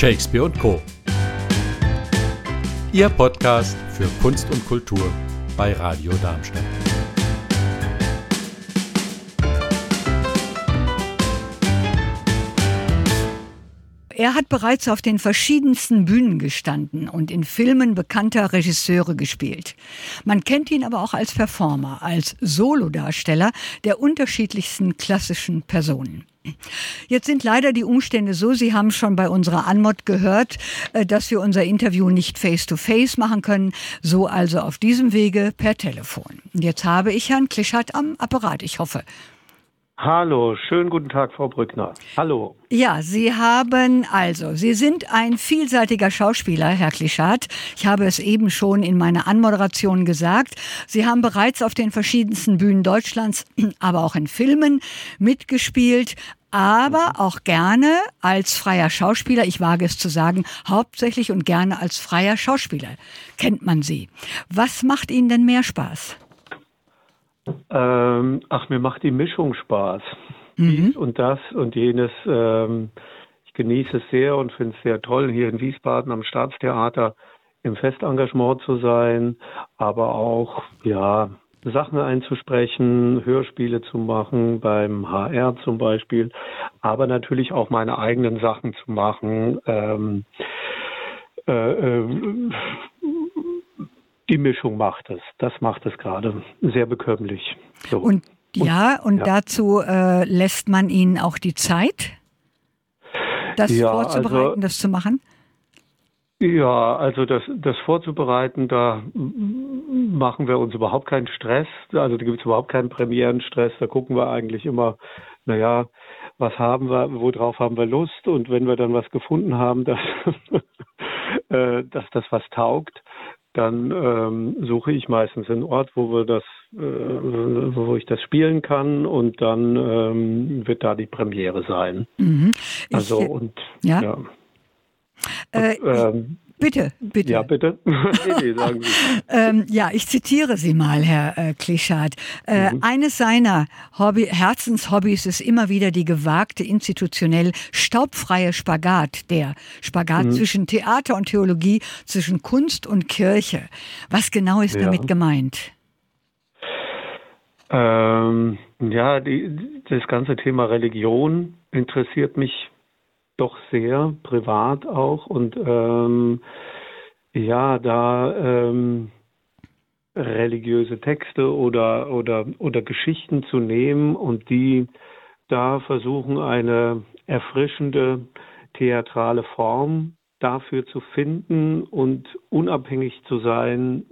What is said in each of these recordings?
Shakespeare und Co. Ihr Podcast für Kunst und Kultur bei Radio Darmstadt. Er hat bereits auf den verschiedensten Bühnen gestanden und in Filmen bekannter Regisseure gespielt. Man kennt ihn aber auch als Performer, als Solodarsteller der unterschiedlichsten klassischen Personen. Jetzt sind leider die Umstände so, Sie haben schon bei unserer Anmod gehört, äh, dass wir unser Interview nicht face-to-face -face machen können, so also auf diesem Wege per Telefon. Jetzt habe ich Herrn Klischert am Apparat, ich hoffe. Hallo, schönen guten Tag, Frau Brückner. Hallo. Ja, Sie haben also, Sie sind ein vielseitiger Schauspieler, Herr Klischat. Ich habe es eben schon in meiner Anmoderation gesagt. Sie haben bereits auf den verschiedensten Bühnen Deutschlands, aber auch in Filmen mitgespielt, aber auch gerne als freier Schauspieler, ich wage es zu sagen, hauptsächlich und gerne als freier Schauspieler kennt man Sie. Was macht Ihnen denn mehr Spaß? Ähm, ach, mir macht die Mischung Spaß. Mhm. Dies und das und jenes. Ähm, ich genieße es sehr und finde es sehr toll, hier in Wiesbaden am Staatstheater im Festengagement zu sein, aber auch, ja, Sachen einzusprechen, Hörspiele zu machen, beim HR zum Beispiel, aber natürlich auch meine eigenen Sachen zu machen. Ähm, äh, äh, die Mischung macht es. Das macht es gerade sehr bekömmlich. So. Und ja, und ja. dazu äh, lässt man ihnen auch die Zeit, das ja, vorzubereiten, also, das zu machen? Ja, also das, das vorzubereiten, da machen wir uns überhaupt keinen Stress. Also da gibt es überhaupt keinen Premierenstress. Da gucken wir eigentlich immer, naja, was haben wir, worauf haben wir Lust und wenn wir dann was gefunden haben, dass, äh, dass das was taugt, dann ähm, suche ich meistens einen Ort, wo wir das, äh, wo ich das spielen kann und dann ähm, wird da die Premiere sein. Mhm. Also ich, und ja. ja. Äh, und, ähm, Bitte, bitte. Ja, bitte. nee, ähm, ja, ich zitiere Sie mal, Herr äh, Klischat. Äh, mhm. Eines seiner Hobby, Herzenshobbys ist immer wieder die gewagte, institutionell staubfreie Spagat, der Spagat mhm. zwischen Theater und Theologie, zwischen Kunst und Kirche. Was genau ist ja. damit gemeint? Ähm, ja, die, das ganze Thema Religion interessiert mich doch sehr, privat auch. Und ähm, ja, da ähm, religiöse Texte oder, oder, oder Geschichten zu nehmen und die da versuchen, eine erfrischende theatrale Form dafür zu finden und unabhängig zu sein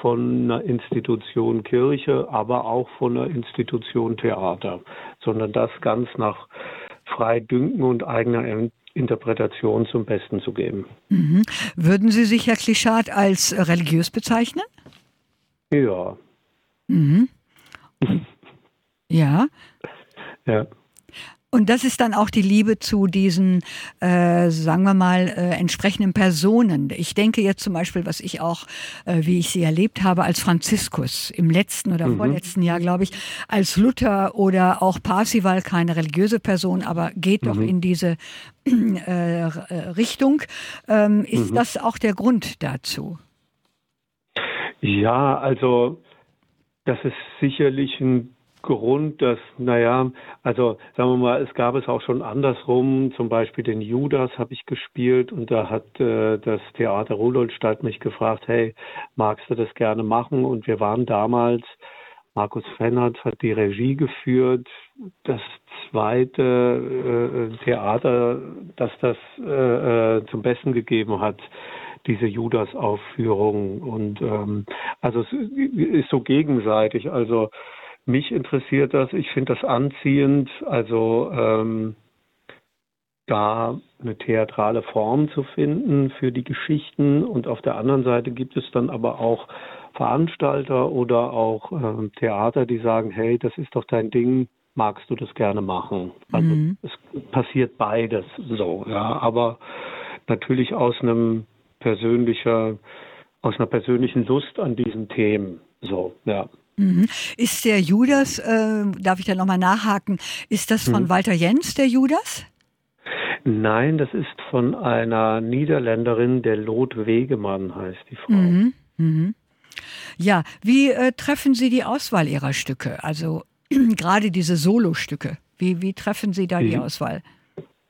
von einer Institution Kirche, aber auch von einer Institution Theater, sondern das ganz nach frei dünken und eigener Interpretation zum Besten zu geben. Mhm. Würden Sie sich, Herr Klischat, als religiös bezeichnen? Ja. Mhm. ja. Ja. Und das ist dann auch die Liebe zu diesen, äh, sagen wir mal, äh, entsprechenden Personen. Ich denke jetzt zum Beispiel, was ich auch, äh, wie ich sie erlebt habe, als Franziskus im letzten oder mhm. vorletzten Jahr, glaube ich, als Luther oder auch Parsival, keine religiöse Person, aber geht mhm. doch in diese äh, Richtung. Ähm, ist mhm. das auch der Grund dazu? Ja, also das ist sicherlich ein Grund, dass, naja, also sagen wir mal, es gab es auch schon andersrum, zum Beispiel den Judas habe ich gespielt und da hat äh, das Theater Rudolstadt mich gefragt, hey, magst du das gerne machen? Und wir waren damals, Markus Fennert hat die Regie geführt, das zweite äh, Theater, das das äh, äh zum Besten gegeben hat diese Judas-Aufführung. Und ähm, also es ist so gegenseitig. Also mich interessiert das, ich finde das anziehend, also ähm, da eine theatrale Form zu finden für die Geschichten und auf der anderen Seite gibt es dann aber auch Veranstalter oder auch äh, Theater, die sagen, hey, das ist doch dein Ding, magst du das gerne machen? Also mhm. es passiert beides so, ja, aber natürlich aus einem persönlicher, aus einer persönlichen Lust an diesen Themen, so, ja. Mhm. Ist der Judas, äh, darf ich da nochmal nachhaken, ist das von mhm. Walter Jens, der Judas? Nein, das ist von einer Niederländerin, der Lot Wegemann heißt die Frau. Mhm. Mhm. Ja, wie äh, treffen Sie die Auswahl Ihrer Stücke? Also gerade diese Solostücke. Wie, wie treffen Sie da die, die Auswahl?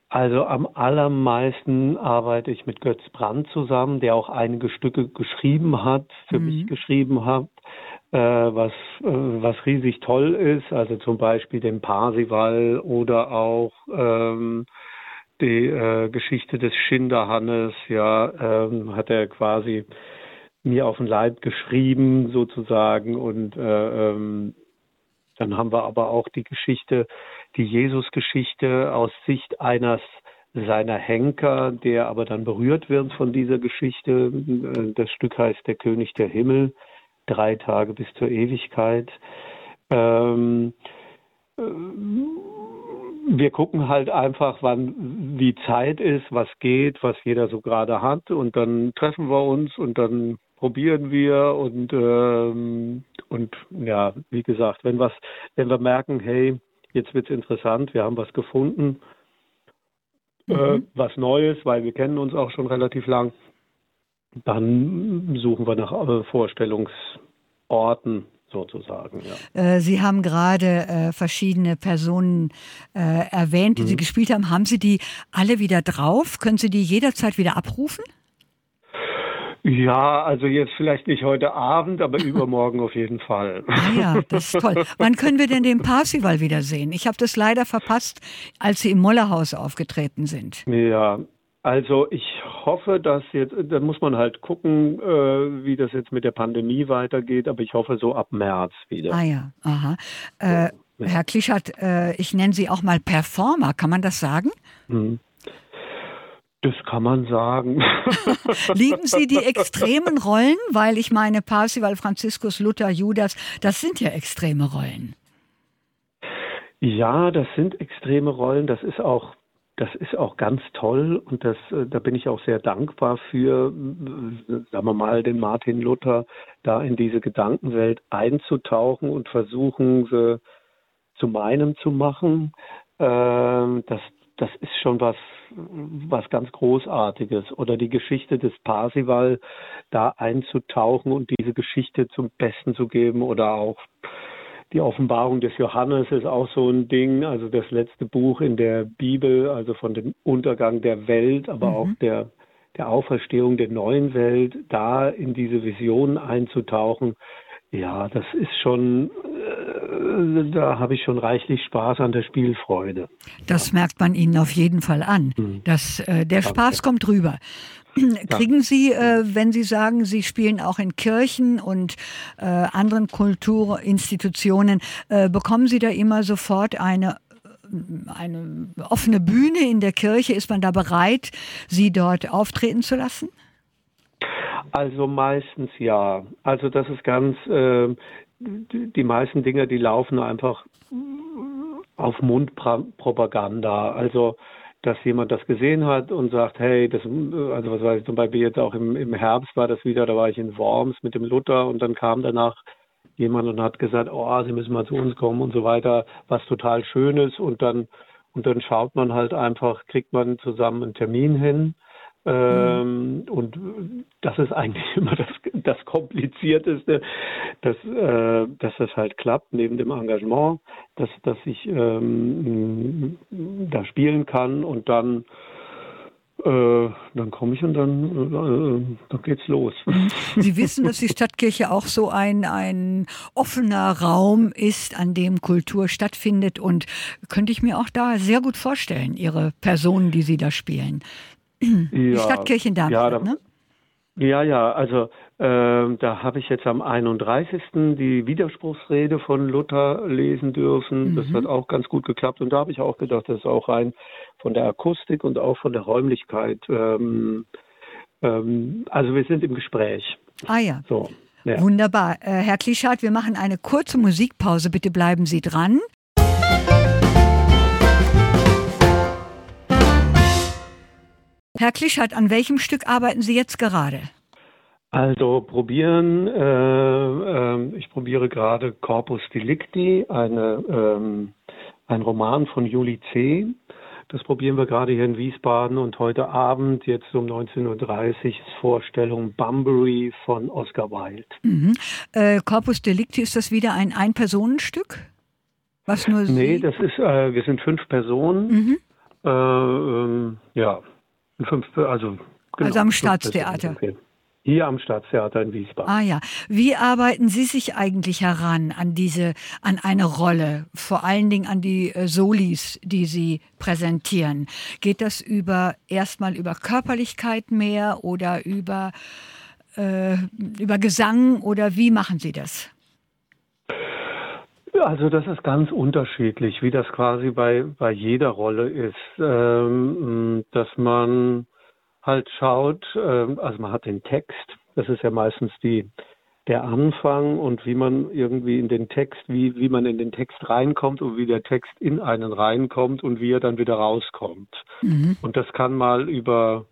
Also am allermeisten arbeite ich mit Götz Brandt zusammen, der auch einige Stücke geschrieben hat, für mhm. mich geschrieben hat, was, äh, was riesig toll ist. Also zum Beispiel den Parsival oder auch ähm, die äh, Geschichte des Schinderhannes, ja, ähm, hat er quasi mir auf den Leib geschrieben sozusagen und äh, ähm, dann haben wir aber auch die Geschichte, die Jesus-Geschichte aus Sicht eines seiner Henker, der aber dann berührt wird von dieser Geschichte. Das Stück heißt Der König der Himmel, drei Tage bis zur Ewigkeit. Ähm, äh, wir gucken halt einfach, wann wie Zeit ist, was geht, was jeder so gerade hat und dann treffen wir uns und dann probieren wir und ähm, und ja, wie gesagt, wenn was, wenn wir merken, hey, jetzt wird's interessant, wir haben was gefunden, äh, mhm. äh, was Neues, weil wir kennen uns auch schon relativ lang, dann suchen wir nach äh, Vorstellungsorten sozusagen. Ja. Äh, Sie haben gerade äh, verschiedene Personen äh, erwähnt, die mhm. Sie gespielt haben. Haben Sie die alle wieder drauf? Können Sie die jederzeit wieder abrufen? Ja, also jetzt vielleicht nicht heute Abend, aber übermorgen auf jeden Fall. Ah ja, das ist toll. Wann können wir denn den Parsival wiedersehen? Ich habe das leider verpasst, als Sie im Mollerhaus aufgetreten sind. Ja, also ich hoffe, dass jetzt, da muss man halt gucken, äh, wie das jetzt mit der Pandemie weitergeht, aber ich hoffe so ab März wieder. Ah ja, aha. Äh, ja. Herr Klischert, äh, ich nenne Sie auch mal Performer, kann man das sagen? Hm. Das kann man sagen. Lieben Sie die extremen Rollen? Weil ich meine, Parsival, Franziskus, Luther, Judas, das sind ja extreme Rollen. Ja, das sind extreme Rollen. Das ist auch, das ist auch ganz toll und das, äh, da bin ich auch sehr dankbar für, äh, sagen wir mal, den Martin Luther da in diese Gedankenwelt einzutauchen und versuchen, sie zu meinem zu machen. Ähm, das, das ist schon was, was ganz Großartiges. Oder die Geschichte des Parsival da einzutauchen und diese Geschichte zum Besten zu geben oder auch die Offenbarung des Johannes ist auch so ein Ding, also das letzte Buch in der Bibel, also von dem Untergang der Welt, aber mhm. auch der, der Auferstehung der neuen Welt, da in diese Visionen einzutauchen, ja, das ist schon, äh, da habe ich schon reichlich Spaß an der Spielfreude. Das merkt man Ihnen auf jeden Fall an. Mhm. Das, äh, der Danke. Spaß kommt rüber. Kriegen Sie, äh, wenn Sie sagen, Sie spielen auch in Kirchen und äh, anderen Kulturinstitutionen, äh, bekommen Sie da immer sofort eine eine offene Bühne in der Kirche? Ist man da bereit, Sie dort auftreten zu lassen? Also meistens ja. Also das ist ganz, äh, die meisten Dinge, die laufen einfach auf Mundpropaganda. Also dass jemand das gesehen hat und sagt, hey, das, also was weiß ich, zum Beispiel jetzt auch im, im Herbst war das wieder, da war ich in Worms mit dem Luther und dann kam danach jemand und hat gesagt, oh, Sie müssen mal zu uns kommen und so weiter, was total Schönes. Und dann und dann schaut man halt einfach, kriegt man zusammen einen Termin hin ähm, mhm. Und das ist eigentlich immer das, das Komplizierteste, dass, äh, dass das halt klappt neben dem Engagement, dass, dass ich ähm, da spielen kann und dann äh, dann komme ich und dann, äh, dann geht's los. Mhm. Sie wissen, dass die Stadtkirche auch so ein, ein offener Raum ist, an dem Kultur stattfindet und könnte ich mir auch da sehr gut vorstellen, Ihre Personen, die Sie da spielen. Die ja, Stadtkirche in Darmstadt, ja, da, ne? Ja, ja, also äh, da habe ich jetzt am 31. die Widerspruchsrede von Luther lesen dürfen. Mhm. Das hat auch ganz gut geklappt und da habe ich auch gedacht, das ist auch rein von der Akustik und auch von der Räumlichkeit. Ähm, ähm, also wir sind im Gespräch. Ah ja. So. Ja. Wunderbar. Äh, Herr Klischat, wir machen eine kurze Musikpause. Bitte bleiben Sie dran. Herr Klischert, an welchem Stück arbeiten Sie jetzt gerade? Also probieren, äh, äh, ich probiere gerade Corpus Delicti, eine, ähm, ein Roman von Juli C. Das probieren wir gerade hier in Wiesbaden und heute Abend, jetzt um 19.30 Uhr, ist Vorstellung Bunbury von Oscar Wilde. Mhm. Äh, Corpus Delicti, ist das wieder ein Ein-Personenstück? Was nur Sie? Nee, das ist, äh, wir sind fünf Personen. Mhm. Äh, ähm, ja, fünf, also, genau, also am Staatstheater. Hier am Staatstheater in Wiesbaden. Ah ja. Wie arbeiten Sie sich eigentlich heran an diese, an eine Rolle? Vor allen Dingen an die äh, Solis, die Sie präsentieren. Geht das über erstmal über Körperlichkeit mehr oder über, äh, über Gesang oder wie machen Sie das? Also das ist ganz unterschiedlich, wie das quasi bei, bei jeder Rolle ist, ähm, dass man halt schaut, äh, also man hat den Text, das ist ja meistens die, der Anfang und wie man irgendwie in den Text, wie, wie man in den Text reinkommt und wie der Text in einen reinkommt und wie er dann wieder rauskommt. Mhm. Und das kann mal über,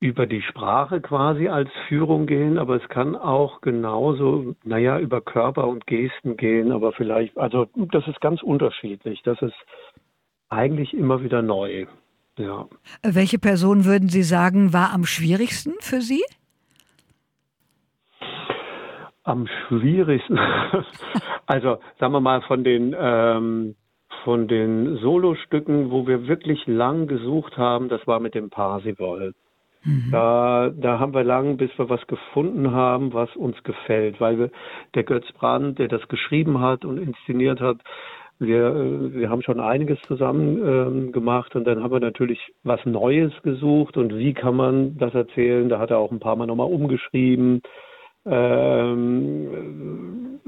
über die Sprache quasi als Führung gehen, aber es kann auch genauso, naja, über Körper und Gesten gehen, aber vielleicht, also das ist ganz unterschiedlich. Das ist eigentlich immer wieder neu. Ja. Welche Person würden Sie sagen, war am schwierigsten für Sie? Am schwierigsten. also sagen wir mal von den ähm, von den Solostücken, wo wir wirklich lang gesucht haben, das war mit dem Parsival. Mhm. Da, da haben wir lang, bis wir was gefunden haben, was uns gefällt, weil wir, der Götz Brandt, der das geschrieben hat und inszeniert hat, wir, äh, wir haben schon einiges zusammen ähm, gemacht und dann haben wir natürlich was Neues gesucht und wie kann man das erzählen? Da hat er auch ein paar Mal nochmal umgeschrieben, ähm,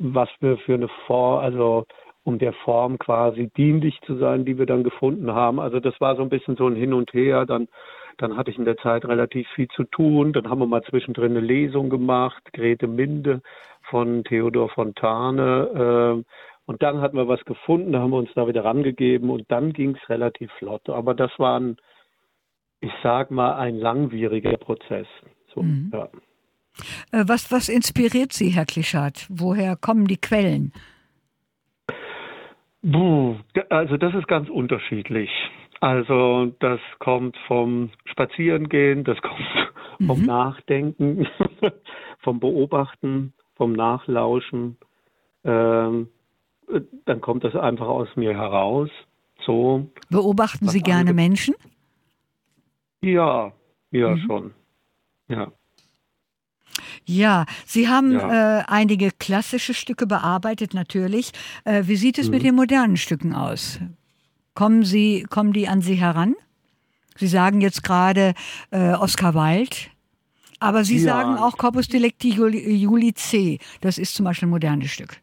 was wir für eine Form, also um der Form quasi dienlich zu sein, die wir dann gefunden haben. Also das war so ein bisschen so ein Hin und Her. Dann, dann hatte ich in der Zeit relativ viel zu tun. Dann haben wir mal zwischendrin eine Lesung gemacht, Grete Minde von Theodor Fontane. Äh, und dann hatten wir was gefunden, da haben wir uns da wieder rangegeben und dann ging es relativ flott. Aber das war ein, ich sag mal, ein langwieriger Prozess. So, mhm. ja. Äh, was, was inspiriert Sie, Herr Klischat? Woher kommen die Quellen? also das ist ganz unterschiedlich. Also das kommt vom Spazierengehen, das kommt vom mhm. Nachdenken, vom Beobachten, vom Nachlauschen. Ähm, dann kommt das einfach aus mir heraus. So. Beobachten Sie gerne. Menschen? Ja, ja mhm. schon. Ja. Ja, Sie haben ja. Äh, einige klassische Stücke bearbeitet, natürlich. Äh, wie sieht es mhm. mit den modernen Stücken aus? Kommen, Sie, kommen die an Sie heran? Sie sagen jetzt gerade äh, Oscar Wilde, aber Sie ja. sagen auch Corpus Delicti Juli C. Das ist zum Beispiel ein modernes Stück.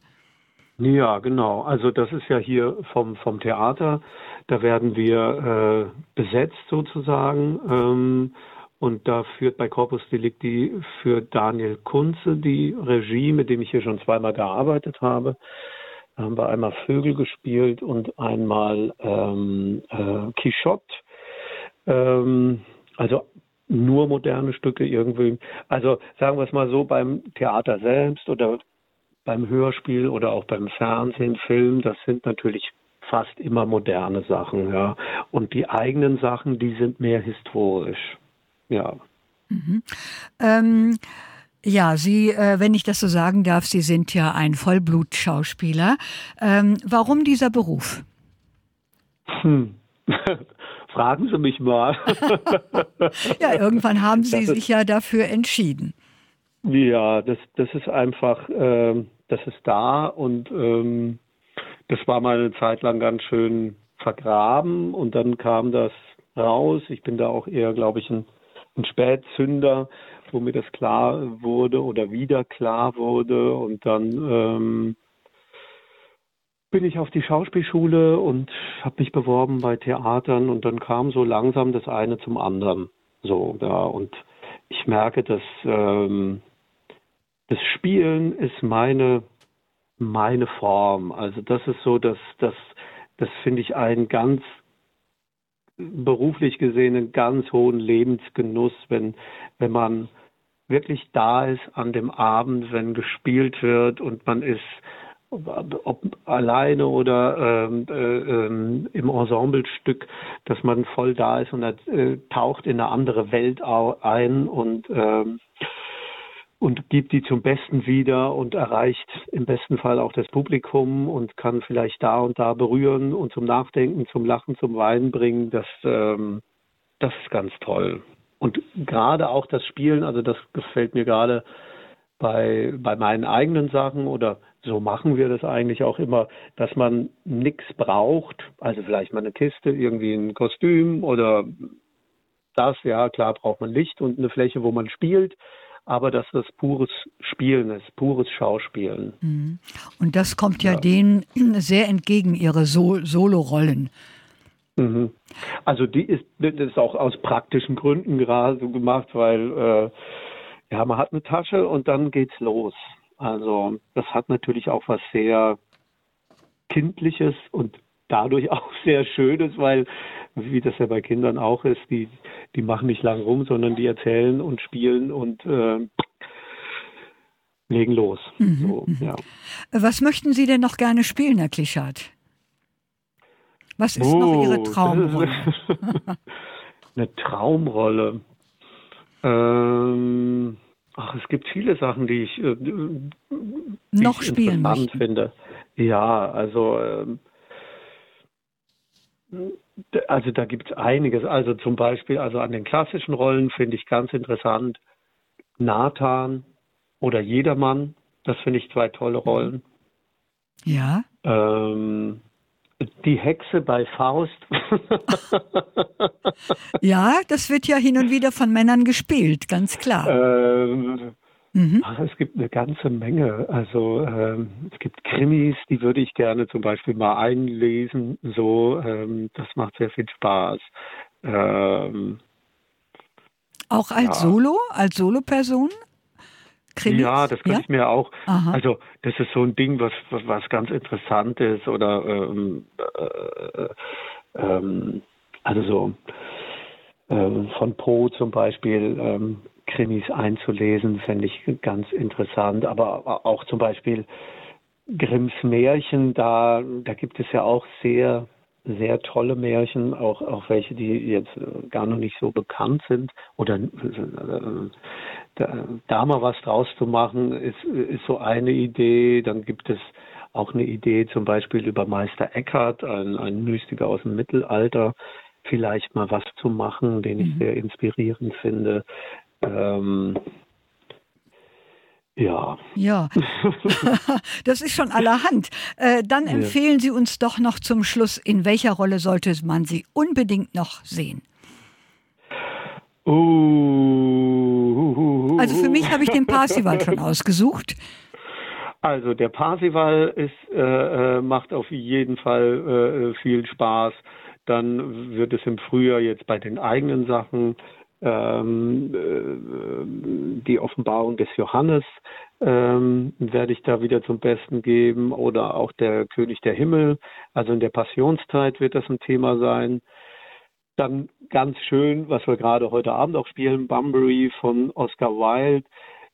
Ja, genau. Also das ist ja hier vom, vom Theater. Da werden wir äh, besetzt sozusagen. Ähm, und da führt bei Corpus Delicti für Daniel Kunze die Regie, mit dem ich hier schon zweimal gearbeitet habe. Haben wir einmal Vögel gespielt und einmal ähm, äh, Quichotte. Ähm, also nur moderne Stücke irgendwie. Also sagen wir es mal so, beim Theater selbst oder beim Hörspiel oder auch beim Fernsehen, Film, das sind natürlich fast immer moderne Sachen, ja. Und die eigenen Sachen, die sind mehr historisch, ja. Mhm. Ähm, ja, Sie, äh, wenn ich das so sagen darf, Sie sind ja ein Vollblutschauspieler. Ähm, warum dieser Beruf? Hm. Fragen Sie mich mal. ja, irgendwann haben Sie sich ja dafür entschieden. Ja, das, das ist einfach, äh, das ist da und ähm, das war mal eine Zeit lang ganz schön vergraben und dann kam das raus. Ich bin da auch eher, glaube ich, ein, ein Spätzünder, wo mir das klar wurde oder wieder klar wurde und dann ähm, bin ich auf die Schauspielschule und habe mich beworben bei Theatern und dann kam so langsam das eine zum anderen. So, ja, und ich merke, dass ähm, das Spielen ist meine, meine Form. Also das ist so, dass das, das finde ich einen ganz beruflich gesehen einen ganz hohen Lebensgenuss, wenn, wenn man wirklich da ist an dem Abend, wenn gespielt wird und man ist ob alleine oder ähm, äh, ähm, im Ensemblestück, dass man voll da ist und äh, taucht in eine andere Welt ein und ähm, und gibt die zum Besten wieder und erreicht im besten Fall auch das Publikum und kann vielleicht da und da berühren und zum Nachdenken, zum Lachen, zum Weinen bringen. Das, ähm, das ist ganz toll. Und gerade auch das Spielen, also das gefällt mir gerade bei, bei meinen eigenen Sachen oder so machen wir das eigentlich auch immer, dass man nichts braucht, also vielleicht mal eine Kiste, irgendwie ein Kostüm oder das, ja klar braucht man Licht und eine Fläche, wo man spielt, aber dass das pures Spielen ist, pures Schauspielen. Mhm. Und das kommt ja, ja. denen sehr entgegen, ihre Sol Solorollen. Mhm. Also die ist, das ist auch aus praktischen Gründen gerade so gemacht, weil äh, ja, man hat eine Tasche und dann geht's los. Also das hat natürlich auch was sehr Kindliches und dadurch auch sehr Schönes, weil, wie das ja bei Kindern auch ist, die, die machen nicht lang rum, sondern die erzählen und spielen und äh, legen los. Mhm, so, ja. Was möchten Sie denn noch gerne spielen, Herr Klischat? Was ist oh, noch Ihre Traumrolle? Eine Traumrolle. Ähm, ach, es gibt viele Sachen, die ich, äh, die noch ich spielen möchten. finde. Ja, also ähm, also da gibt es einiges. Also zum Beispiel, also an den klassischen Rollen finde ich ganz interessant Nathan oder Jedermann. Das finde ich zwei tolle Rollen. Ja. Ähm, die Hexe bei Faust. ja, das wird ja hin und wieder von Männern gespielt, ganz klar. Ähm, mhm. ach, es gibt eine ganze Menge. Also ähm, es gibt Krimis, die würde ich gerne zum Beispiel mal einlesen. So, ähm, das macht sehr viel Spaß. Ähm, Auch als ja. Solo, als Solo-Person? Krimis? Ja, das könnte ja? ich mir auch. Aha. Also das ist so ein Ding, was was ganz interessant ist oder ähm, äh, ähm, also so ähm, von Poe zum Beispiel ähm, Krimis einzulesen, fände ich ganz interessant. Aber auch zum Beispiel Grimms Märchen, da da gibt es ja auch sehr sehr tolle Märchen, auch, auch welche, die jetzt äh, gar noch nicht so bekannt sind. Oder äh, da, da mal was draus zu machen, ist, ist so eine Idee. Dann gibt es auch eine Idee zum Beispiel über Meister Eckhart, ein, ein Mystiker aus dem Mittelalter, vielleicht mal was zu machen, den ich mhm. sehr inspirierend finde. Ähm, ja. Ja, das ist schon allerhand. Äh, dann empfehlen Sie uns doch noch zum Schluss, in welcher Rolle sollte man Sie unbedingt noch sehen? Uh, also für mich habe ich den Parsival schon ausgesucht. Also der Parsival ist, äh, äh, macht auf jeden Fall äh, viel Spaß. Dann wird es im Frühjahr jetzt bei den eigenen Sachen ähm, äh, die Offenbarung des Johannes ähm, werde ich da wieder zum Besten geben oder auch der König der Himmel. Also in der Passionszeit wird das ein Thema sein. Dann ganz schön, was wir gerade heute Abend auch spielen, Bunbury von Oscar Wilde.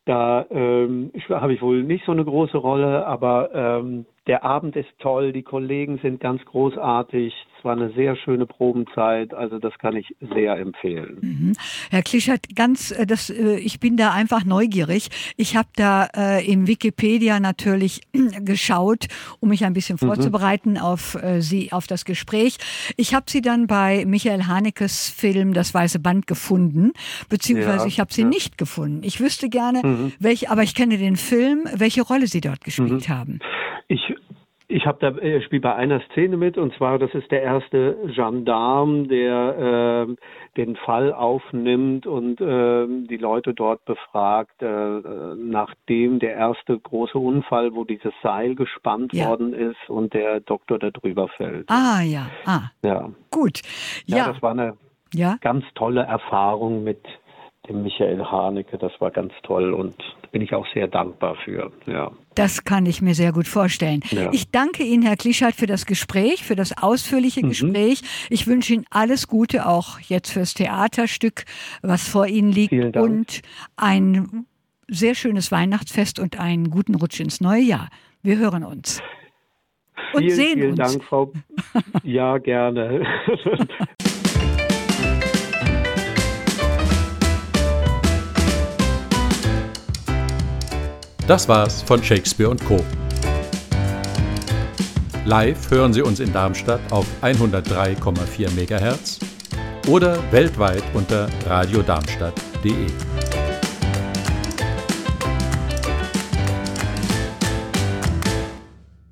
Da ähm, habe ich wohl nicht so eine große Rolle, aber ähm, der Abend ist toll, die Kollegen sind ganz großartig. Es war eine sehr schöne Probenzeit, also das kann ich sehr empfehlen. Mhm. Herr Klischert, ganz, äh, das, äh, ich bin da einfach neugierig. Ich habe da äh, im Wikipedia natürlich geschaut, um mich ein bisschen mhm. vorzubereiten auf äh, Sie, auf das Gespräch. Ich habe Sie dann bei Michael Hanekes Film Das Weiße Band gefunden, beziehungsweise ja, ich habe Sie ja. nicht gefunden. Ich wüsste gerne, mhm. welche, aber ich kenne den Film, welche Rolle Sie dort gespielt mhm. haben. Ich ich habe da äh, spiele bei einer Szene mit und zwar das ist der erste Gendarm, der äh, den Fall aufnimmt und äh, die Leute dort befragt, äh, nachdem der erste große Unfall, wo dieses Seil gespannt ja. worden ist und der Doktor da drüber fällt. Ah ja, ah. Ja. Gut. Ja, ja das war eine ja? ganz tolle Erfahrung mit dem Michael Haneke. Das war ganz toll und bin ich auch sehr dankbar für. Ja. Das kann ich mir sehr gut vorstellen. Ja. Ich danke Ihnen, Herr Klischert, für das Gespräch, für das ausführliche mhm. Gespräch. Ich wünsche Ihnen alles Gute, auch jetzt fürs Theaterstück, was vor Ihnen liegt. Und ein sehr schönes Weihnachtsfest und einen guten Rutsch ins neue Jahr. Wir hören uns. Und vielen, sehen vielen uns. Dank, Frau. Ja, gerne. Das war's von Shakespeare Co. Live hören Sie uns in Darmstadt auf 103,4 MHz oder weltweit unter radiodarmstadt.de.